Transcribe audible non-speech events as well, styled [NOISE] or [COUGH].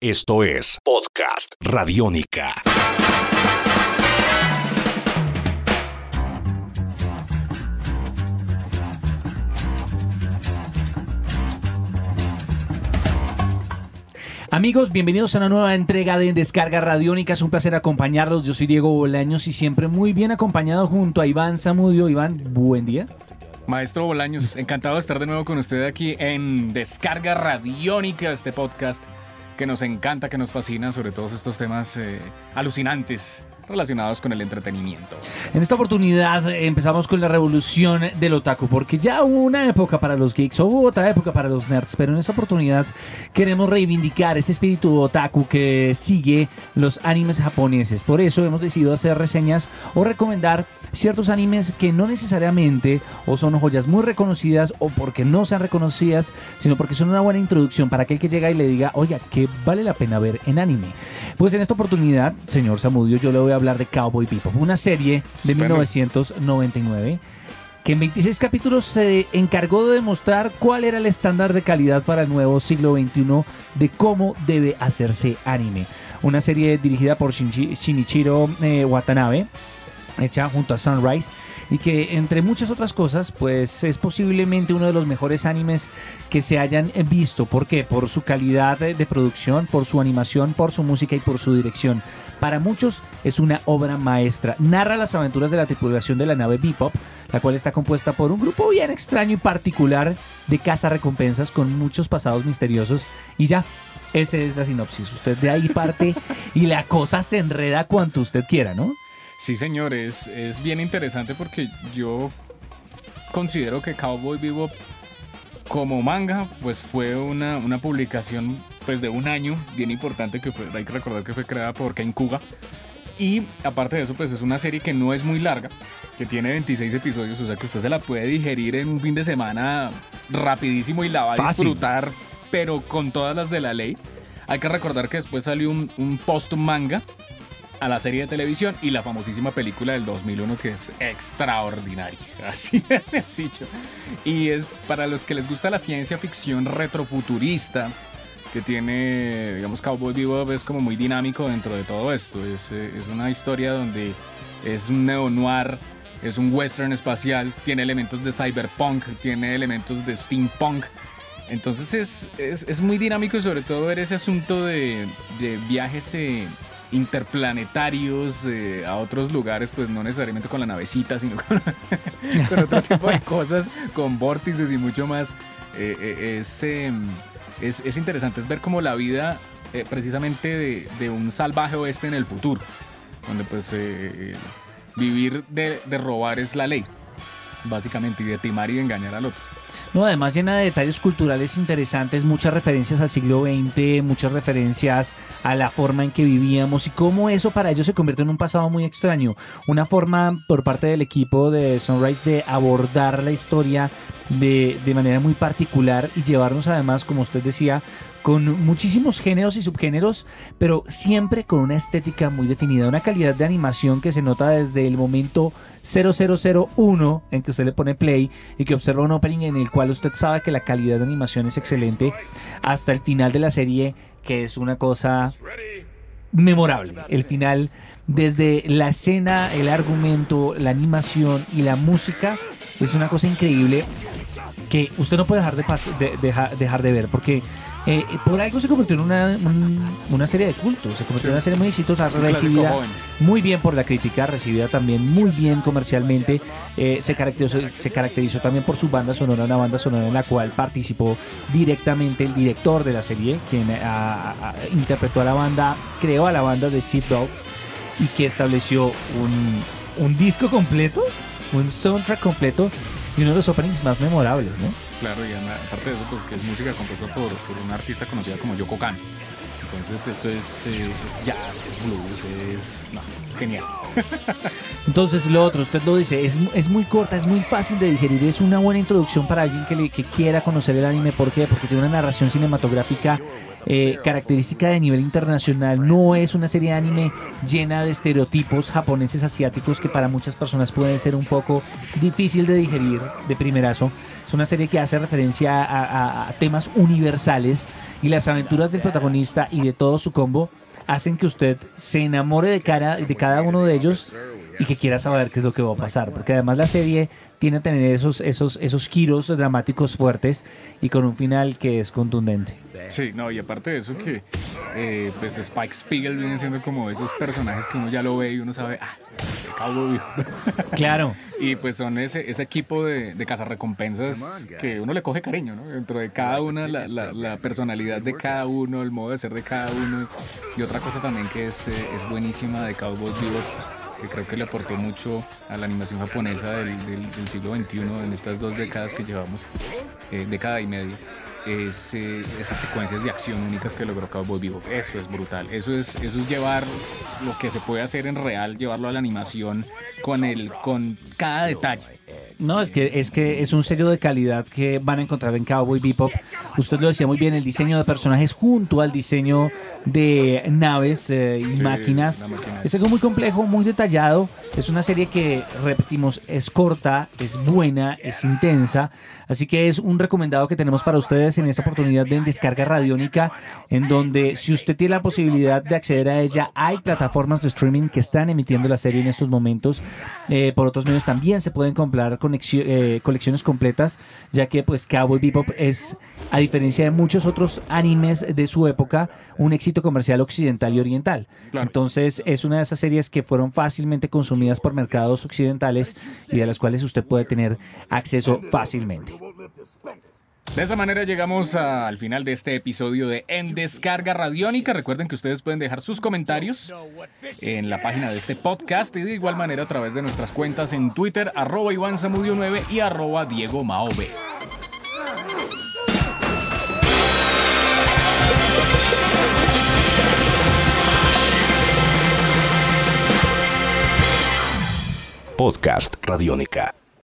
Esto es Podcast Radiónica. Amigos, bienvenidos a una nueva entrega de Descarga Radiónica. Es un placer acompañarlos. Yo soy Diego Bolaños y siempre muy bien acompañado junto a Iván Zamudio. Iván, buen día. Maestro Bolaños, encantado de estar de nuevo con usted aquí en Descarga Radiónica, este podcast que nos encanta, que nos fascina sobre todos estos temas eh, alucinantes relacionados con el entretenimiento. En esta oportunidad empezamos con la revolución del otaku, porque ya hubo una época para los geeks, hubo otra época para los nerds, pero en esta oportunidad queremos reivindicar ese espíritu otaku que sigue los animes japoneses. Por eso hemos decidido hacer reseñas o recomendar ciertos animes que no necesariamente o son joyas muy reconocidas o porque no sean reconocidas, sino porque son una buena introducción para aquel que llega y le diga, oiga, ¿qué vale la pena ver en anime? Pues en esta oportunidad, señor Samudio, yo le voy a hablar de Cowboy Bebop, una serie de 1999 que en 26 capítulos se encargó de demostrar cuál era el estándar de calidad para el nuevo siglo XXI de cómo debe hacerse anime. Una serie dirigida por Shinichiro eh, Watanabe, hecha junto a Sunrise y que entre muchas otras cosas pues es posiblemente uno de los mejores animes que se hayan visto. ¿Por qué? Por su calidad de producción, por su animación, por su música y por su dirección. Para muchos es una obra maestra. Narra las aventuras de la tripulación de la nave Bebop, la cual está compuesta por un grupo bien extraño y particular de caza recompensas con muchos pasados misteriosos. Y ya, esa es la sinopsis. Usted de ahí parte [LAUGHS] y la cosa se enreda cuanto usted quiera, ¿no? Sí, señor, es, bien interesante porque yo considero que Cowboy Bebop como manga, pues fue una, una, publicación pues de un año bien importante que fue, hay que recordar que fue creada por Ken Kuga. Y aparte de eso, pues es una serie que no es muy larga, que tiene 26 episodios, o sea que usted se la puede digerir en un fin de semana rapidísimo y la va a disfrutar, pero con todas las de la ley. Hay que recordar que después salió un, un post manga a la serie de televisión y la famosísima película del 2001 que es extraordinaria. [LAUGHS] Así de sencillo. Y es para los que les gusta la ciencia ficción retrofuturista, que tiene, digamos, Cowboy Bebop es como muy dinámico dentro de todo esto. Es, eh, es una historia donde es un neo-noir, es un western espacial, tiene elementos de cyberpunk, tiene elementos de steampunk. Entonces es, es, es muy dinámico y sobre todo ver ese asunto de, viajes interplanetarios eh, a otros lugares, pues no necesariamente con la navecita, sino [LAUGHS] con, otro tipo de cosas, con vórtices y mucho más. Eh, eh, em, es, es, interesante, es ver como la vida precisamente de, de, un salvaje oeste en el futuro, donde pues vivir de, de robar es la ley, básicamente, y de timar y de engañar al otro. No, además llena de detalles culturales interesantes, muchas referencias al siglo XX, muchas referencias a la forma en que vivíamos y cómo eso para ellos se convierte en un pasado muy extraño. Una forma por parte del equipo de Sunrise de abordar la historia de, de manera muy particular y llevarnos además, como usted decía, con muchísimos géneros y subgéneros, pero siempre con una estética muy definida, una calidad de animación que se nota desde el momento 0001 en que usted le pone play y que observa un opening en el cual usted sabe que la calidad de animación es excelente, hasta el final de la serie, que es una cosa memorable. El final, desde la escena, el argumento, la animación y la música, es una cosa increíble que usted no puede dejar de, dejar de ver, porque eh, por algo se convirtió en una, una serie de cultos, se convirtió en una serie muy exitosa, recibida muy bien por la crítica, recibida también muy bien comercialmente, eh, se, caracterizó, se caracterizó también por su banda sonora, una banda sonora en la cual participó directamente el director de la serie, quien interpretó a la banda, creó a la banda de Dogs y que estableció un, un disco completo, un soundtrack completo y uno de los openings más memorables, ¿no? Claro, y aparte de eso, pues que es música compuesta por, por una artista conocida como Yoko Kan. Entonces esto es eh, jazz, es blues, es genial. [LAUGHS] Entonces lo otro, usted lo dice, es, es, muy corta, es muy fácil de digerir, es una buena introducción para alguien que, le, que quiera conocer el anime. ¿Por qué? Porque tiene una narración cinematográfica eh, característica de nivel internacional. No es una serie de anime llena de estereotipos japoneses asiáticos que para muchas personas puede ser un poco difícil de digerir de primerazo. Es una serie que hace referencia a, a temas universales y las aventuras del protagonista y de todo su combo hacen que usted se enamore de, cara, de cada uno de ellos y que quiera saber qué es lo que va a pasar. Porque además la serie tiene a tener esos, esos, esos giros dramáticos fuertes y con un final que es contundente. Sí, no, y aparte de eso que eh, pues Spike Spiegel viene siendo como esos personajes que uno ya lo ve y uno sabe, ah, Claro. Y pues son ese, ese equipo de, de cazarrecompensas que uno le coge cariño, ¿no? Dentro de cada una, la, la, la, personalidad de cada uno, el modo de ser de cada uno. Y otra cosa también que es, eh, es buenísima de Cowboy Vivos que creo que le aportó mucho a la animación japonesa del, del, del siglo XXI en estas dos décadas que llevamos, eh, década y media es, esas secuencias de acción únicas que logró Cowboy Vivo. Eso es brutal. Eso es, eso es llevar lo que se puede hacer en real, llevarlo a la animación con, el, con cada detalle. No, es que, es que es un sello de calidad que van a encontrar en Cowboy Bebop. Usted lo decía muy bien, el diseño de personajes junto al diseño de naves eh, y sí, máquinas. Es algo muy complejo, muy detallado. Es una serie que, repetimos, es corta, es buena, es intensa. Así que es un recomendado que tenemos para ustedes en esta oportunidad de descarga radiónica, en donde si usted tiene la posibilidad de acceder a ella, hay plataformas de streaming que están emitiendo la serie en estos momentos. Eh, por otros medios también se pueden comprar eh, colecciones completas, ya que pues Cowboy Bebop es, a diferencia de muchos otros animes de su época, un éxito comercial occidental y oriental. Claro. Entonces es una de esas series que fueron fácilmente consumidas por mercados occidentales y de las cuales usted puede tener acceso fácilmente. De esa manera llegamos al final de este episodio de En Descarga Radiónica. Recuerden que ustedes pueden dejar sus comentarios en la página de este podcast y de igual manera a través de nuestras cuentas en Twitter, arroba Iván Zamudio 9 y arroba Diego Maove. Podcast Radiónica.